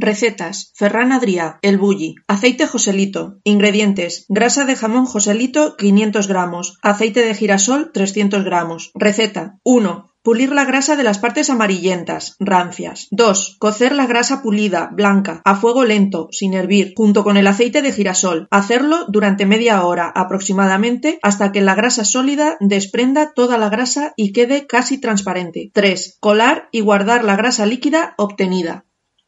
Recetas: Ferran Adrià, el bulli. Aceite Joselito. Ingredientes: grasa de jamón Joselito 500 gramos, aceite de girasol 300 gramos. Receta: 1. Pulir la grasa de las partes amarillentas, rancias. 2. Cocer la grasa pulida, blanca, a fuego lento, sin hervir, junto con el aceite de girasol. Hacerlo durante media hora aproximadamente hasta que la grasa sólida desprenda toda la grasa y quede casi transparente. 3. Colar y guardar la grasa líquida obtenida.